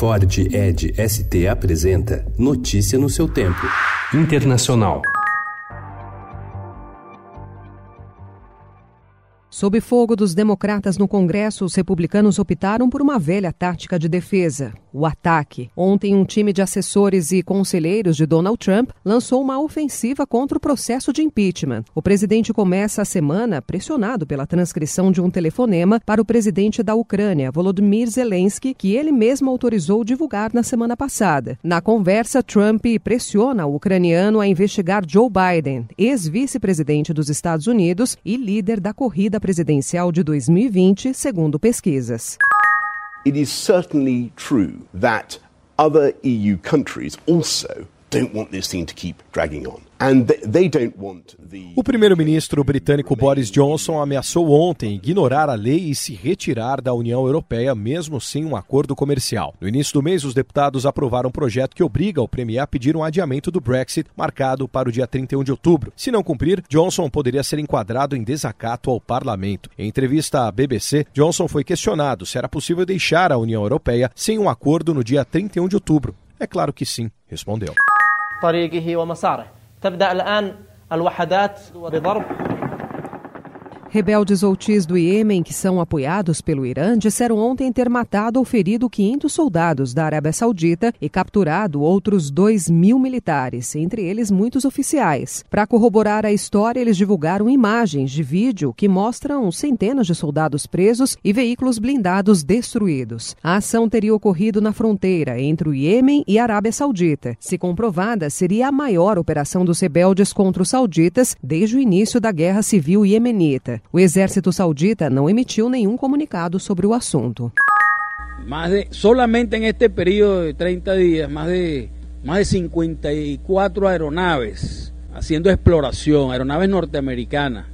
Ford Ed ST apresenta Notícia no seu tempo. Internacional. Sob fogo dos democratas no Congresso, os republicanos optaram por uma velha tática de defesa, o ataque. Ontem, um time de assessores e conselheiros de Donald Trump lançou uma ofensiva contra o processo de impeachment. O presidente começa a semana pressionado pela transcrição de um telefonema para o presidente da Ucrânia, Volodymyr Zelensky, que ele mesmo autorizou divulgar na semana passada. Na conversa, Trump pressiona o ucraniano a investigar Joe Biden, ex-vice-presidente dos Estados Unidos e líder da corrida presidencial de 2020, segundo pesquisas. It is certainly true that other EU countries also O primeiro-ministro britânico Boris Johnson ameaçou ontem ignorar a lei e se retirar da União Europeia, mesmo sem um acordo comercial. No início do mês, os deputados aprovaram um projeto que obriga o Premier a pedir um adiamento do Brexit, marcado para o dia 31 de outubro. Se não cumprir, Johnson poderia ser enquadrado em desacato ao parlamento. Em entrevista à BBC, Johnson foi questionado se era possível deixar a União Europeia sem um acordo no dia 31 de outubro. É claro que sim, respondeu. تبدأ الآن الوحدات بضرب. Rebeldes outis do Iêmen, que são apoiados pelo Irã, disseram ontem ter matado ou ferido 500 soldados da Arábia Saudita e capturado outros 2 mil militares, entre eles muitos oficiais. Para corroborar a história, eles divulgaram imagens de vídeo que mostram centenas de soldados presos e veículos blindados destruídos. A ação teria ocorrido na fronteira entre o Iêmen e a Arábia Saudita. Se comprovada, seria a maior operação dos rebeldes contra os sauditas desde o início da Guerra Civil Iemenita. O exército saudita não emitiu nenhum comunicado sobre o assunto. Mais de, solamente en este periodo de 30 días, más de, más de 54 aeronaves haciendo exploración, aeronaves norteamericanas.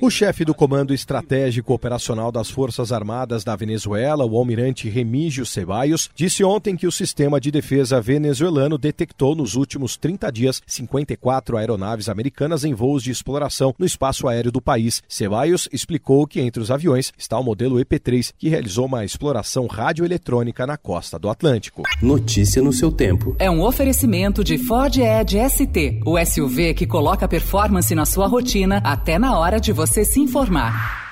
O chefe do Comando Estratégico Operacional das Forças Armadas da Venezuela, o almirante Remígio Ceballos, disse ontem que o sistema de defesa venezuelano detectou nos últimos 30 dias 54 aeronaves americanas em voos de exploração no espaço aéreo do país. Ceballos explicou que entre os aviões está o modelo EP-3, que realizou uma exploração radioeletrônica na costa do Atlântico. Notícia no seu tempo. É um oferecimento de Ford Edge ST, o SUV que coloca performance na sua rotina até na hora de você se informar.